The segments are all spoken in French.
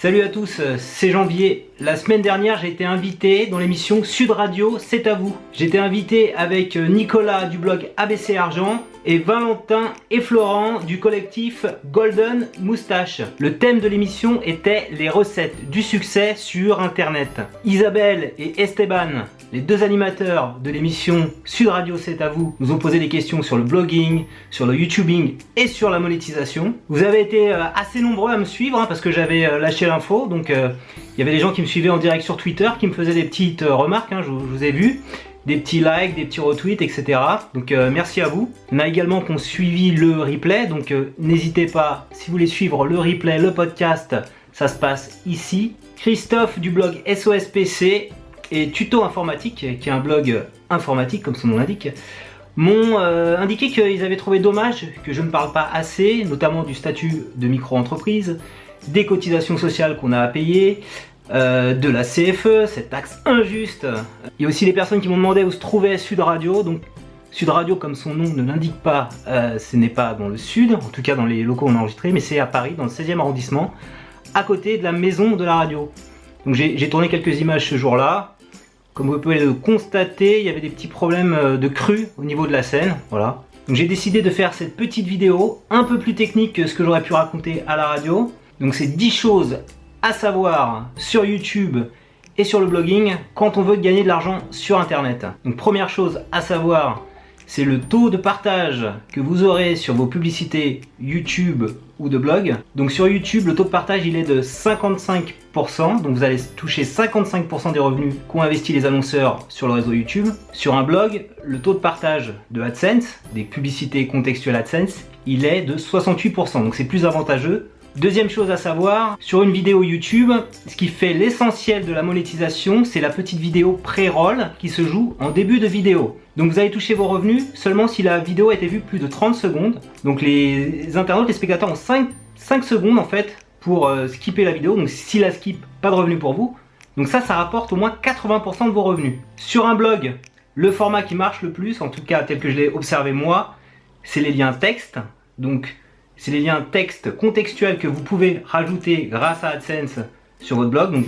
Salut à tous, c'est Janvier. La semaine dernière, j'ai été invité dans l'émission Sud Radio, c'est à vous. J'étais invité avec Nicolas du blog ABC Argent et Valentin et Florent du collectif Golden Moustache. Le thème de l'émission était les recettes du succès sur Internet. Isabelle et Esteban les deux animateurs de l'émission Sud Radio C'est à vous nous ont posé des questions sur le blogging, sur le YouTubing et sur la monétisation. Vous avez été euh, assez nombreux à me suivre hein, parce que j'avais euh, lâché l'info. Donc euh, il y avait des gens qui me suivaient en direct sur Twitter qui me faisaient des petites remarques, hein, je, vous ai vu des petits likes, des petits retweets, etc. Donc merci à vous. On a également qu'on suivi le replay, donc n'hésitez pas, si vous voulez suivre le replay, le podcast, ça se passe ici. Christophe du blog SOSPC et Tuto Informatique, qui est un blog informatique comme son nom l'indique, m'ont euh, indiqué qu'ils avaient trouvé dommage que je ne parle pas assez, notamment du statut de micro-entreprise, des cotisations sociales qu'on a à payer, euh, de la CFE, cette taxe injuste. Il y a aussi les personnes qui m'ont demandé où se trouvait Sud Radio, donc Sud Radio, comme son nom ne l'indique pas, euh, ce n'est pas dans le sud, en tout cas dans les locaux où on a enregistré, mais c'est à Paris, dans le 16e arrondissement, à côté de la maison de la radio. Donc j'ai tourné quelques images ce jour-là. Comme vous pouvez le constater, il y avait des petits problèmes euh, de crue au niveau de la scène. Voilà. J'ai décidé de faire cette petite vidéo un peu plus technique que ce que j'aurais pu raconter à la radio. Donc c'est 10 choses à savoir sur YouTube et sur le blogging quand on veut gagner de l'argent sur internet. Donc première chose à savoir c'est le taux de partage que vous aurez sur vos publicités YouTube ou de blog. Donc sur YouTube, le taux de partage il est de 55%, donc vous allez toucher 55% des revenus qu'ont investi les annonceurs sur le réseau YouTube. Sur un blog, le taux de partage de AdSense, des publicités contextuelles AdSense, il est de 68%, donc c'est plus avantageux Deuxième chose à savoir, sur une vidéo YouTube, ce qui fait l'essentiel de la monétisation, c'est la petite vidéo pré-roll qui se joue en début de vidéo. Donc vous allez toucher vos revenus seulement si la vidéo a été vue plus de 30 secondes. Donc les internautes, les spectateurs ont 5, 5 secondes en fait pour euh, skipper la vidéo. Donc si la skip, pas de revenus pour vous. Donc ça, ça rapporte au moins 80% de vos revenus. Sur un blog, le format qui marche le plus, en tout cas tel que je l'ai observé moi, c'est les liens texte. Donc c'est les liens texte contextuels que vous pouvez rajouter grâce à AdSense sur votre blog. Donc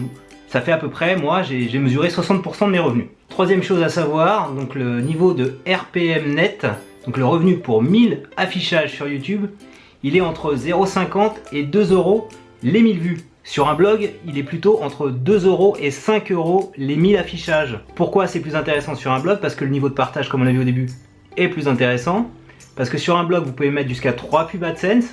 ça fait à peu près, moi j'ai mesuré 60% de mes revenus. Troisième chose à savoir, donc le niveau de RPM net, donc le revenu pour 1000 affichages sur YouTube, il est entre 0,50 et 2 euros les 1000 vues. Sur un blog, il est plutôt entre 2 euros et 5 euros les 1000 affichages. Pourquoi c'est plus intéressant sur un blog? Parce que le niveau de partage, comme on l'a vu au début, est plus intéressant. Parce que sur un blog, vous pouvez mettre jusqu'à 3 pubs AdSense.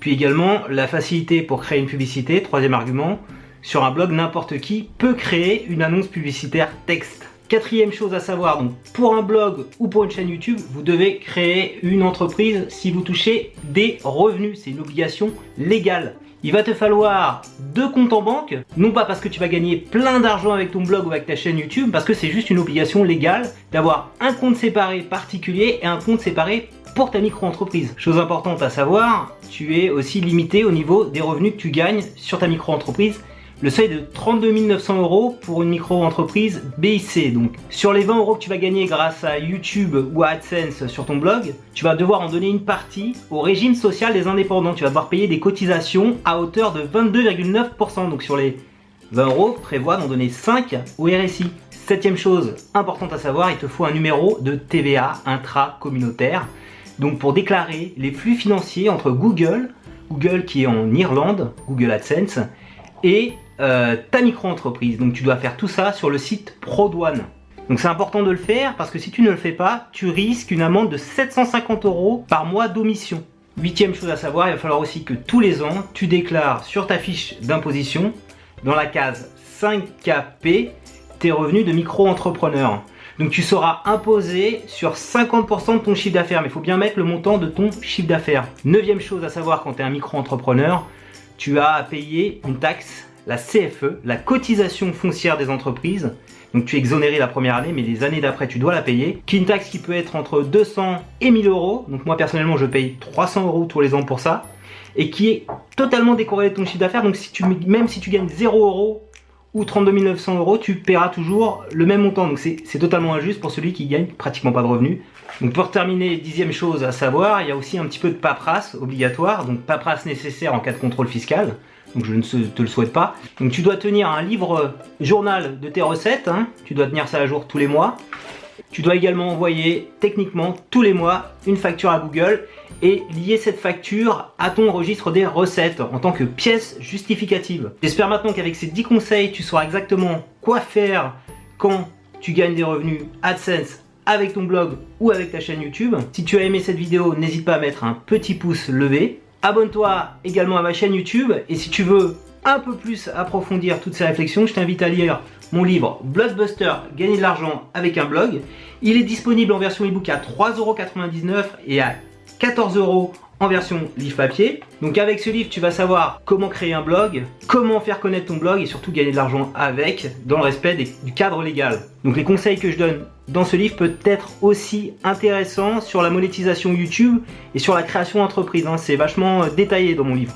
Puis également, la facilité pour créer une publicité, troisième argument. Sur un blog, n'importe qui peut créer une annonce publicitaire texte. Quatrième chose à savoir, donc pour un blog ou pour une chaîne YouTube, vous devez créer une entreprise si vous touchez des revenus. C'est une obligation légale. Il va te falloir deux comptes en banque, non pas parce que tu vas gagner plein d'argent avec ton blog ou avec ta chaîne YouTube, parce que c'est juste une obligation légale d'avoir un compte séparé particulier et un compte séparé pour ta micro-entreprise. Chose importante à savoir, tu es aussi limité au niveau des revenus que tu gagnes sur ta micro-entreprise. Le seuil de 32 900 euros pour une micro-entreprise BIC. Donc, sur les 20 euros que tu vas gagner grâce à YouTube ou à AdSense sur ton blog, tu vas devoir en donner une partie au régime social des indépendants. Tu vas devoir payer des cotisations à hauteur de 22,9%. Donc, sur les 20 euros, prévois d'en donner 5 au RSI. Septième chose importante à savoir, il te faut un numéro de TVA intra-communautaire. Donc pour déclarer les flux financiers entre Google, Google qui est en Irlande, Google AdSense, et euh, ta micro-entreprise. Donc tu dois faire tout ça sur le site ProDouane. Donc c'est important de le faire parce que si tu ne le fais pas, tu risques une amende de 750 euros par mois d'omission. Huitième chose à savoir, il va falloir aussi que tous les ans, tu déclares sur ta fiche d'imposition, dans la case 5KP, tes revenus de micro-entrepreneur. Donc tu seras imposé sur 50% de ton chiffre d'affaires, mais il faut bien mettre le montant de ton chiffre d'affaires. Neuvième chose à savoir quand tu es un micro-entrepreneur, tu as à payer une taxe, la CFE, la cotisation foncière des entreprises. Donc tu es exonéré la première année, mais les années d'après tu dois la payer. Qui est une taxe qui peut être entre 200 et 1000 euros. Donc moi personnellement je paye 300 euros tous les ans pour ça. Et qui est totalement décorrélé de ton chiffre d'affaires. Donc même si tu gagnes 0 euros ou 32 900 euros, tu paieras toujours le même montant. Donc c'est totalement injuste pour celui qui gagne pratiquement pas de revenus. Donc pour terminer, dixième chose à savoir, il y a aussi un petit peu de paperasse obligatoire, donc paperasse nécessaire en cas de contrôle fiscal. donc je ne te le souhaite pas. Donc tu dois tenir un livre journal de tes recettes, hein. tu dois tenir ça à jour tous les mois. Tu dois également envoyer techniquement tous les mois une facture à Google et lier cette facture à ton registre des recettes en tant que pièce justificative. J'espère maintenant qu'avec ces 10 conseils, tu sauras exactement quoi faire quand tu gagnes des revenus AdSense avec ton blog ou avec ta chaîne YouTube. Si tu as aimé cette vidéo, n'hésite pas à mettre un petit pouce levé. Abonne-toi également à ma chaîne YouTube et si tu veux un peu plus approfondir toutes ces réflexions, je t'invite à lire mon livre Bloodbuster, gagner de l'argent avec un blog. Il est disponible en version ebook à 3,99€ et à 14€ en version livre papier. Donc avec ce livre, tu vas savoir comment créer un blog, comment faire connaître ton blog et surtout gagner de l'argent avec, dans le respect du cadre légal. Donc les conseils que je donne dans ce livre peut être aussi intéressant sur la monétisation YouTube et sur la création d'entreprise. Hein. C'est vachement euh, détaillé dans mon livre.